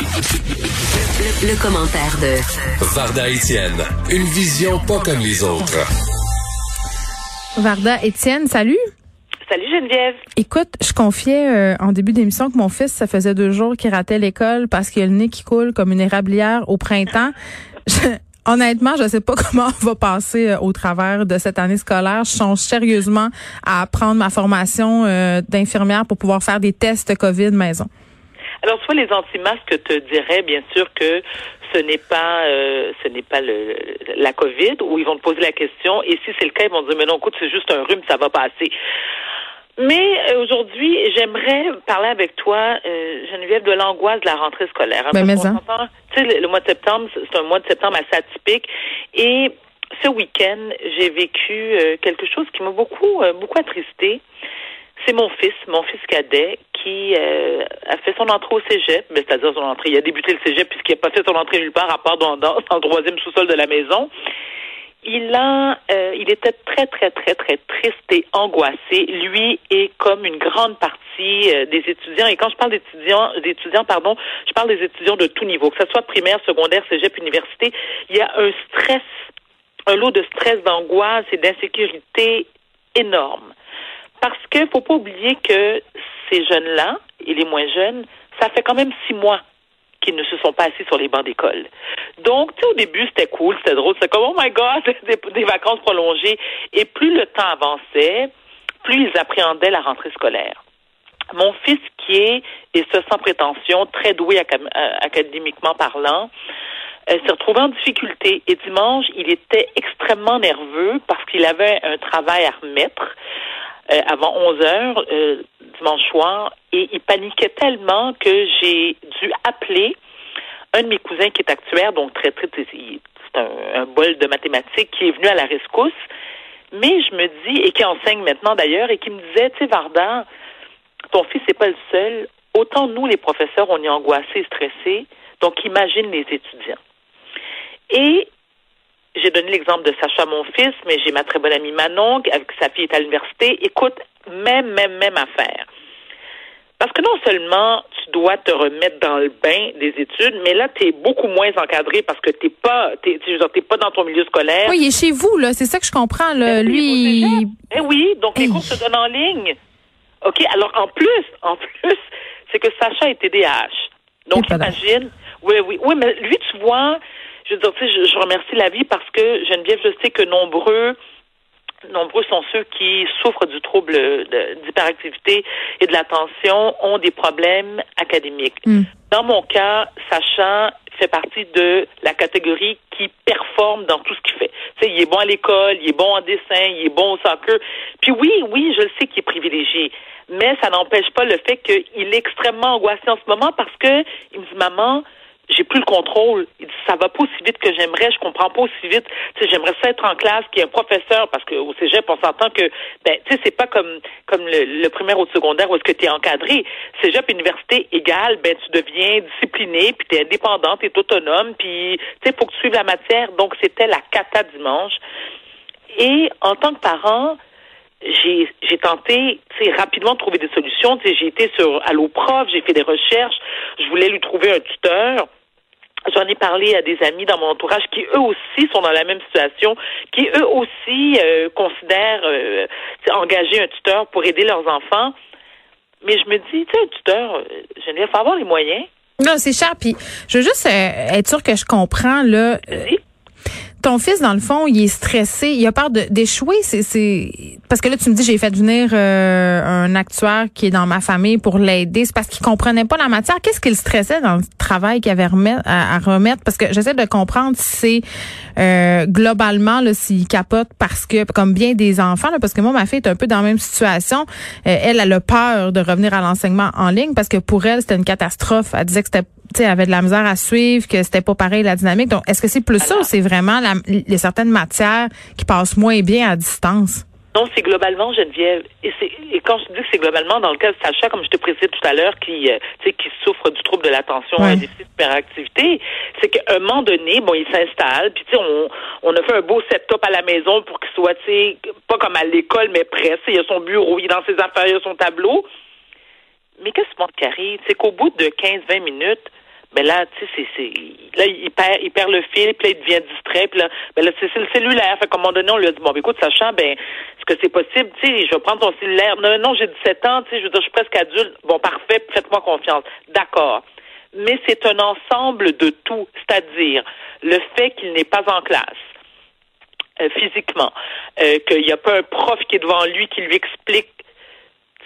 Le, commentaire de Varda Etienne, une vision pas comme les autres. Varda Etienne, salut. Salut Geneviève. Écoute, je confiais euh, en début d'émission que mon fils, ça faisait deux jours qu'il ratait l'école parce qu'il a le nez qui coule comme une érablière au printemps. Honnêtement, je ne sais pas comment on va passer euh, au travers de cette année scolaire. Je songe sérieusement à prendre ma formation euh, d'infirmière pour pouvoir faire des tests COVID maison. Alors, soit les anti-masques te diraient, bien sûr, que ce n'est pas, euh, ce n'est pas le, la COVID, ou ils vont te poser la question, et si c'est le cas, ils vont dire, mais non, écoute, c'est juste un rhume, ça va passer. Mais euh, aujourd'hui, j'aimerais parler avec toi, euh, Geneviève, de l'angoisse de la rentrée scolaire. Ben, mais tu sais, le, mois de septembre, c'est un mois de septembre assez atypique. Et ce week-end, j'ai vécu euh, quelque chose qui m'a beaucoup, euh, beaucoup attristé. C'est mon fils, mon fils cadet, qui a fait son entrée au cégep, ben, c'est-à-dire son entrée. Il a débuté le cégep puisqu'il n'a pas fait son entrée nulle part à part dans le troisième sous-sol de la maison il a, euh, il était très, très, très, très triste et angoissé. Lui et comme une grande partie euh, des étudiants. Et quand je parle d'étudiants, d'étudiants, pardon, je parle des étudiants de tout niveau, que ce soit primaire, secondaire, cégep, université. Il y a un stress, un lot de stress, d'angoisse et d'insécurité énorme. Parce qu'il faut pas oublier que ces jeunes-là et les moins jeunes, ça fait quand même six mois qui ne se sont pas assis sur les bancs d'école. Donc, tu sais, au début, c'était cool, c'était drôle, c'était comme, oh my God, des, des vacances prolongées. Et plus le temps avançait, plus ils appréhendaient la rentrée scolaire. Mon fils, qui est, et ce sans prétention, très doué euh, académiquement parlant, euh, s'est retrouvé en difficulté. Et dimanche, il était extrêmement nerveux parce qu'il avait un travail à remettre euh, avant 11 heures dimanche soir et il paniquait tellement que j'ai dû appeler un de mes cousins qui est actuaire, donc très, très, c'est un, bol de mathématiques qui est venu à la rescousse. Mais je me dis, et qui enseigne maintenant d'ailleurs, et qui me disait, tu sais, Varda, ton fils n'est pas le seul. Autant nous, les professeurs, on est angoissés stressés. Donc, imagine les étudiants. Et j'ai donné l'exemple de Sacha, mon fils, mais j'ai ma très bonne amie Manon, avec sa fille est à l'université. Écoute, même, même, même affaire. Parce que non seulement tu dois te remettre dans le bain des études, mais là, tu es beaucoup moins encadré parce que tu n'es pas, t'es, pas dans ton milieu scolaire. Oui, il est chez vous, là. C'est ça que je comprends. Là. Ben Lui. Eh oui, donc les cours se donnent en ligne. OK, alors en plus, en plus, c'est que Sacha est TDAH. Donc imagine. Oui, oui. Oui, mais lui, tu vois, je veux dire, tu sais, je, je remercie la vie parce que Geneviève, je sais que nombreux nombreux sont ceux qui souffrent du trouble d'hyperactivité et de l'attention, ont des problèmes académiques. Hmm. Dans mon cas, Sachant fait partie de la catégorie qui performe dans tout ce qu'il fait. Tu sais, il est bon à l'école, il est bon en dessin, il est bon au soccer. Puis oui, oui, je le sais qu'il est privilégié, mais ça n'empêche pas le fait qu'il est extrêmement angoissé en ce moment parce que il me dit maman, j'ai plus le contrôle. Il dit, ça va pas aussi vite que j'aimerais, je comprends pas aussi vite. Tu sais, j'aimerais ça être en classe, qu'il y ait un professeur, parce qu'au cégep, on s'entend que, ben, tu sais, c'est pas comme, comme le, primaire ou le secondaire où est-ce que tu es encadré. Cégep, université égale, ben, tu deviens discipliné, puis tu es indépendante, tu es autonome, puis, tu sais, faut que tu suives la matière. Donc, c'était la cata dimanche. Et en tant que parent, j'ai j'ai tenté rapidement de trouver des solutions. J'ai été sur Allo Prof, j'ai fait des recherches, je voulais lui trouver un tuteur. J'en ai parlé à des amis dans mon entourage qui eux aussi sont dans la même situation, qui eux aussi euh, considèrent euh, engager un tuteur pour aider leurs enfants. Mais je me dis, tu sais, un tuteur, euh, je vais avoir les moyens. Non, c'est cher. Puis, je veux juste euh, être sûr que je comprends là ton fils, dans le fond, il est stressé, il a peur d'échouer. C'est, parce que là, tu me dis, j'ai fait venir euh, un actuaire qui est dans ma famille pour l'aider. C'est parce qu'il comprenait pas la matière. Qu'est-ce qu'il stressait dans le travail qu'il avait à, remettre? Parce que j'essaie de comprendre si c'est euh, globalement, s'il capote parce que, comme bien des enfants, là, parce que moi, ma fille est un peu dans la même situation. Euh, elle, elle a peur de revenir à l'enseignement en ligne parce que pour elle, c'était une catastrophe. Elle disait que c'était avait de la misère à suivre, que c'était pas pareil la dynamique. Donc, est-ce que c'est plus ça ou c'est vraiment les certaines matières qui passent moins bien à distance? Non, c'est globalement, Geneviève. Et, et quand je dis que c'est globalement, dans le cas de Sacha, comme je te précisais tout à l'heure, qui, euh, qui souffre du trouble de l'attention, ouais. un déficit d'hyperactivité, c'est qu'à un moment donné, bon, il s'installe, puis tu sais, on, on a fait un beau setup à la maison pour qu'il soit, tu sais, pas comme à l'école, mais presque. Il a son bureau, il est dans ses affaires, il a son tableau. Mais qu'est-ce qui arrive? C'est qu'au bout de 15-20 minutes, Mais là, tu sais, c'est, là, il perd, il perd le fil, puis là, il devient distrait, puis là, ben là, c'est le cellulaire. Fait qu'à un moment donné, on lui a dit, bon, ben, écoute, sachant, ben, est-ce que c'est possible, tu sais, je vais prendre ton cellulaire. Non, non, j'ai 17 ans, tu sais, je veux dire, je suis presque adulte. Bon, parfait, faites-moi confiance. D'accord. Mais c'est un ensemble de tout, c'est-à-dire le fait qu'il n'est pas en classe, euh, physiquement, euh, qu'il n'y a pas un prof qui est devant lui qui lui explique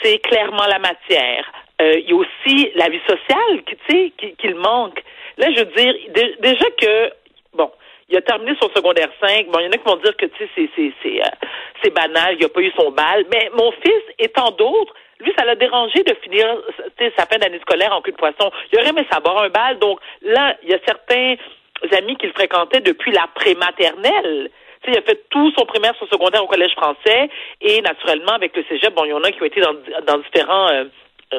c'est clairement la matière. Euh, il y a aussi la vie sociale, tu sais, qu'il manque. Là, je veux dire, déjà que, bon, il a terminé son secondaire 5. Bon, il y en a qui vont dire que, tu sais, c'est, c'est, c'est, euh, c'est banal, il n'a pas eu son bal. Mais mon fils et tant d'autres, lui, ça l'a dérangé de finir sa fin d'année scolaire en cul de poisson. Il aurait aimé savoir un bal. Donc, là, il y a certains amis qu'il fréquentait depuis la prématernelle il a fait tout son primaire, son secondaire au collège français et naturellement avec le cégep, bon, il y en a qui ont été dans, dans différents euh,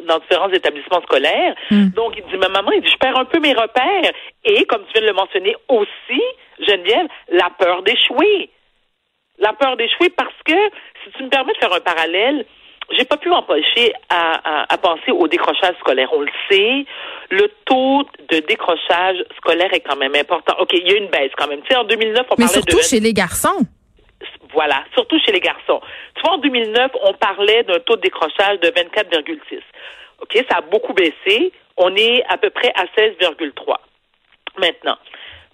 dans différents établissements scolaires. Hmm. Donc, il dit, ma maman, il dit, je perds un peu mes repères. Et, comme tu viens de le mentionner aussi, Geneviève, la peur d'échouer. La peur d'échouer parce que, si tu me permets de faire un parallèle, j'ai pas pu m'empêcher à, à, penser au décrochage scolaire. On le sait, le taux de décrochage scolaire est quand même important. OK, il y a une baisse quand même. Tu sais, en 2009, on Mais surtout chez les garçons. Voilà, surtout chez les garçons. Tu vois, en 2009, on parlait d'un taux de décrochage de 24,6. OK, ça a beaucoup baissé. On est à peu près à 16,3. Maintenant,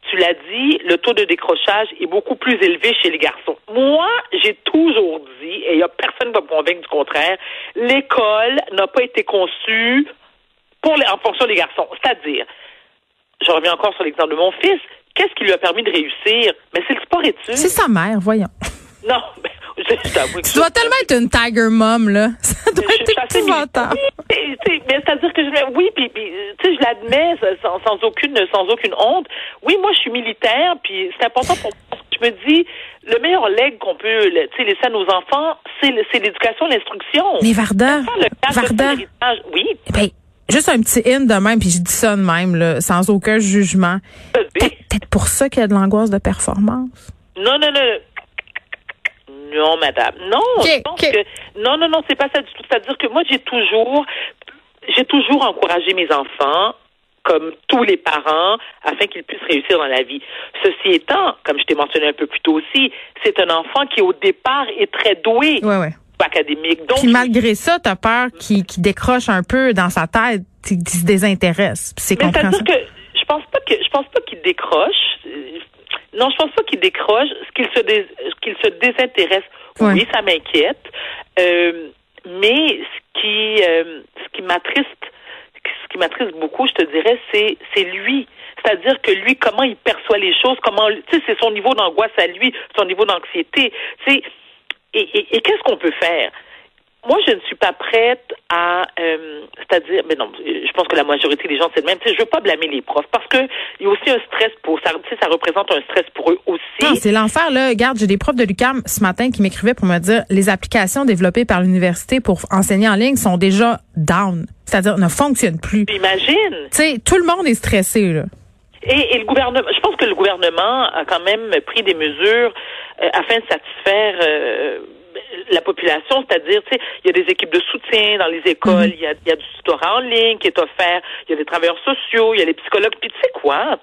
tu l'as dit, le taux de décrochage est beaucoup plus élevé chez les garçons. Moi, j'ai toujours dit, et il personne qui va me convaincre du contraire, l'école n'a pas été conçue pour les, en fonction des garçons. C'est-à-dire, je reviens encore sur l'exemple de mon fils, qu'est-ce qui lui a permis de réussir? Mais c'est le sport études. C'est sa mère, voyons. Non, mais tu dois tellement être une tiger mom, là. Ça doit être épouvantable. Oui, mais c'est-à-dire que je, oui, puis, tu sais, je l'admets sans, sans, aucune, sans aucune honte. Oui, moi, je suis militaire, puis c'est important pour moi. Je me dis, le meilleur leg qu'on peut, tu sais, laisser à nos enfants, c'est l'éducation, l'instruction. Mais Varda, Varda, oui. Eh ben, juste un petit in de même, puis je dis ça de même, là, sans aucun jugement. Peut-être pour ça qu'il y a de l'angoisse de performance? Non, non, non. Non, madame. Non, non, non, non, c'est pas ça du tout. C'est-à-dire que moi, j'ai toujours, j'ai toujours encouragé mes enfants comme tous les parents, afin qu'ils puissent réussir dans la vie. Ceci étant, comme je t'ai mentionné un peu plus tôt aussi, c'est un enfant qui, au départ, est très doué. Académique. Donc, Puis malgré ça, tu as peur qu'il décroche un peu dans sa tête, qu'il se désintéresse. C'est C'est-à-dire que pense pas que je pense pas qu'il décroche. Non, je pense pas qu'il décroche, qu'il se qu'il se désintéresse. Oui, ça m'inquiète. Euh, mais ce qui euh, ce qui m'attriste ce qui m'attriste beaucoup, je te dirais, c'est c'est lui. C'est-à-dire que lui, comment il perçoit les choses, comment tu sais, c'est son niveau d'angoisse à lui, son niveau d'anxiété. Et, et, et qu'est-ce qu'on peut faire? Moi, je ne suis pas prête à, euh, c'est-à-dire, mais non, je pense que la majorité des gens c'est le même. Tu sais, je veux pas blâmer les profs parce que il y a aussi un stress pour ça. Tu sais, ça représente un stress pour eux aussi. Non, c'est l'enfer là. Regarde, j'ai des profs de l'UCAM ce matin qui m'écrivaient pour me dire les applications développées par l'université pour enseigner en ligne sont déjà down, c'est-à-dire ne fonctionnent plus. Imagine. Tu sais, tout le monde est stressé là. Et, et, le gouvernement, je pense que le gouvernement a quand même pris des mesures euh, afin de satisfaire. Euh, la population, c'est-à-dire, tu sais, il y a des équipes de soutien dans les écoles, mhm. il y, a, y, a, du tutorat en ligne qui est offert, il y a des travailleurs sociaux, il y a les psychologues, puis tu sais quoi?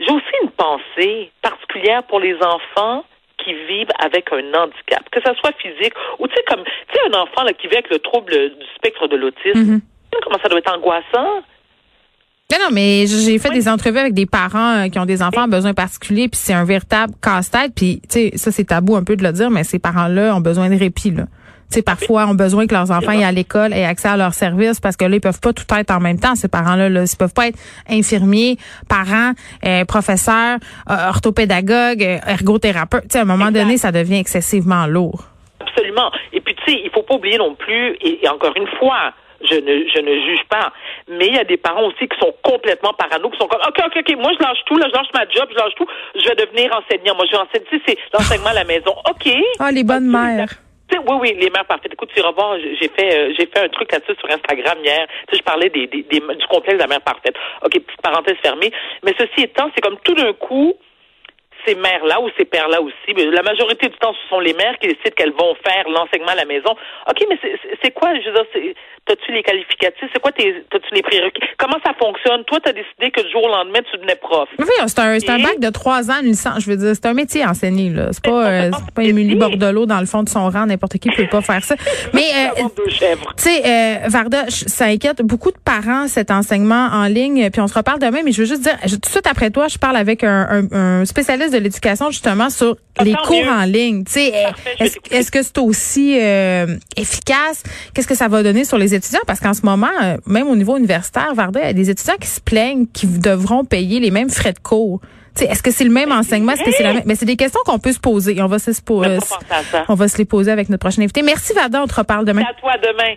J'ai aussi une pensée particulière pour les enfants qui vivent avec un handicap, que ce soit physique ou tu sais comme tu sais un enfant là, qui vit avec le trouble du spectre de l'autisme, mhm. comment ça doit être angoissant? Non, non, mais j'ai fait des entrevues avec des parents euh, qui ont des enfants à besoins particuliers, puis c'est un véritable casse-tête. Puis, tu sais, ça c'est tabou un peu de le dire, mais ces parents-là ont besoin de répit. Là. Tu sais, parfois ont besoin que leurs enfants aient à l'école aient accès à leurs services parce que là, ils peuvent pas tout être en même temps. Ces parents-là, là, ils peuvent pas être infirmiers, parents, euh, professeurs, euh, orthopédagogues, ergothérapeutes. Tu sais, à un moment donné, ça devient excessivement lourd. Absolument. Et puis, tu sais, il faut pas oublier non plus, et encore une fois, je ne, je ne juge pas. Mais il y a des parents aussi qui sont complètement parano, qui sont comme, OK, OK, OK, moi, je lâche tout, là, je lâche ma job, je lâche tout, je vais devenir enseignant. Moi, je vais enseigner, tu sais, c'est l'enseignement à la maison. OK. Ah, les bonnes mères. Oui, oui, les mères parfaites. Écoute, tu vas voir, j'ai fait, euh, j'ai fait un truc là-dessus sur Instagram hier. Tu sais, je parlais des, des, du complexe de la mère parfaite. OK, petite parenthèse fermée. Mais ceci étant, c'est comme tout d'un coup, ces mères-là ou ces pères-là aussi, mais la majorité du temps, ce sont les mères qui décident qu'elles vont faire l'enseignement à la maison. OK, mais c'est quoi, je veux dire, t'as-tu les qualificatifs? C'est quoi tes, t'as-tu les prérequis? Comment ça fonctionne? Toi, t'as décidé que du jour au lendemain, tu devenais prof. Oui, c'est un, c'est un bac de trois ans, une licence. Je veux dire, c'est un métier enseigné, là. C'est pas, euh, c'est pas Émilie Bordelot dans le fond de son rang, n'importe qui peut pas faire ça. Mais, euh, tu sais, euh, Varda, ça inquiète beaucoup de parents, cet enseignement en ligne, puis on se reparle demain, mais je veux juste dire, tout de suite après toi, je parle avec un, un, spécialiste de l'éducation, justement, sur les cours en ligne. Tu sais, est-ce que c'est aussi euh, efficace? Qu'est-ce que ça va donner sur les étudiants? Parce qu'en ce moment, euh, même au niveau universitaire, Varda, il y a des étudiants qui se plaignent qu'ils devront payer les mêmes frais de cours. Est-ce que c'est le même enseignement? Est-ce que c'est la même? Mais c'est des questions qu'on peut se poser. On va se, on va se les poser avec notre prochain invité. Merci, Varda. On te reparle demain. à toi demain.